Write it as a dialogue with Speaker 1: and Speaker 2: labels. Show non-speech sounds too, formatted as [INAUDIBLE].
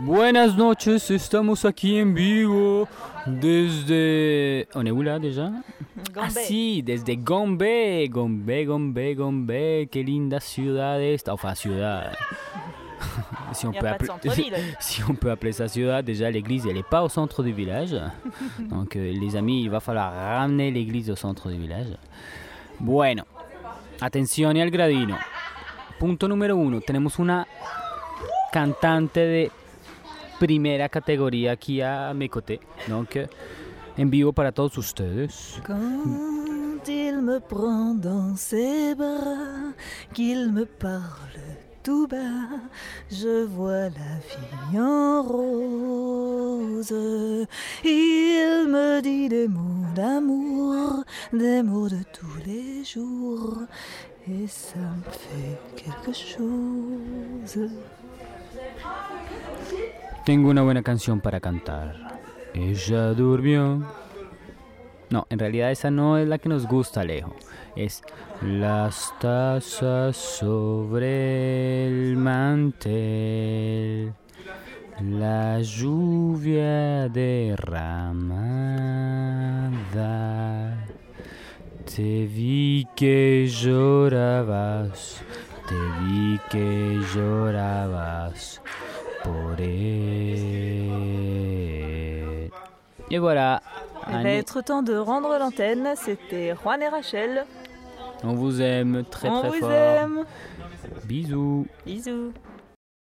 Speaker 1: Buenas noches, estamos aquí en vivo desde... On est où là déjà Ah sí, desde Gombe, Gombe, Gombe, Gombe, qué linda ciudad esta, enfin ciudad. [LAUGHS] si, on peut appeler, [LAUGHS] si on peut appeler ça ciudad, déjà l'église elle est pas au centre du village. [LAUGHS] Donc euh, les amis, il va falloir ramener l'église au centre du village. Bueno, attenzione al gradino. Punto número uno, tenemos una cantante de primera categoría aquí a mes côtés. Donc, en vivo para todos ustedes.
Speaker 2: Quand il me prend dans ses bras, qu'il me parle tout bas, je vois la vie en rose. Il me dit des mots d'amour, des mots de tous les jours, et ça me fait quelque chose.
Speaker 1: Tengo una buena canción para cantar. Ella durmió. No, en realidad esa no es la que nos gusta, Alejo. Es las tazas sobre el mantel. La lluvia derramada. Te vi que llorabas. Te vi que llorabas por él. Et voilà.
Speaker 2: Il va être temps de rendre l'antenne. C'était Juan et Rachel.
Speaker 1: on vous aime très
Speaker 2: On
Speaker 1: très
Speaker 2: vous
Speaker 1: fort.
Speaker 2: aime.
Speaker 1: Bisous.
Speaker 2: Bisous.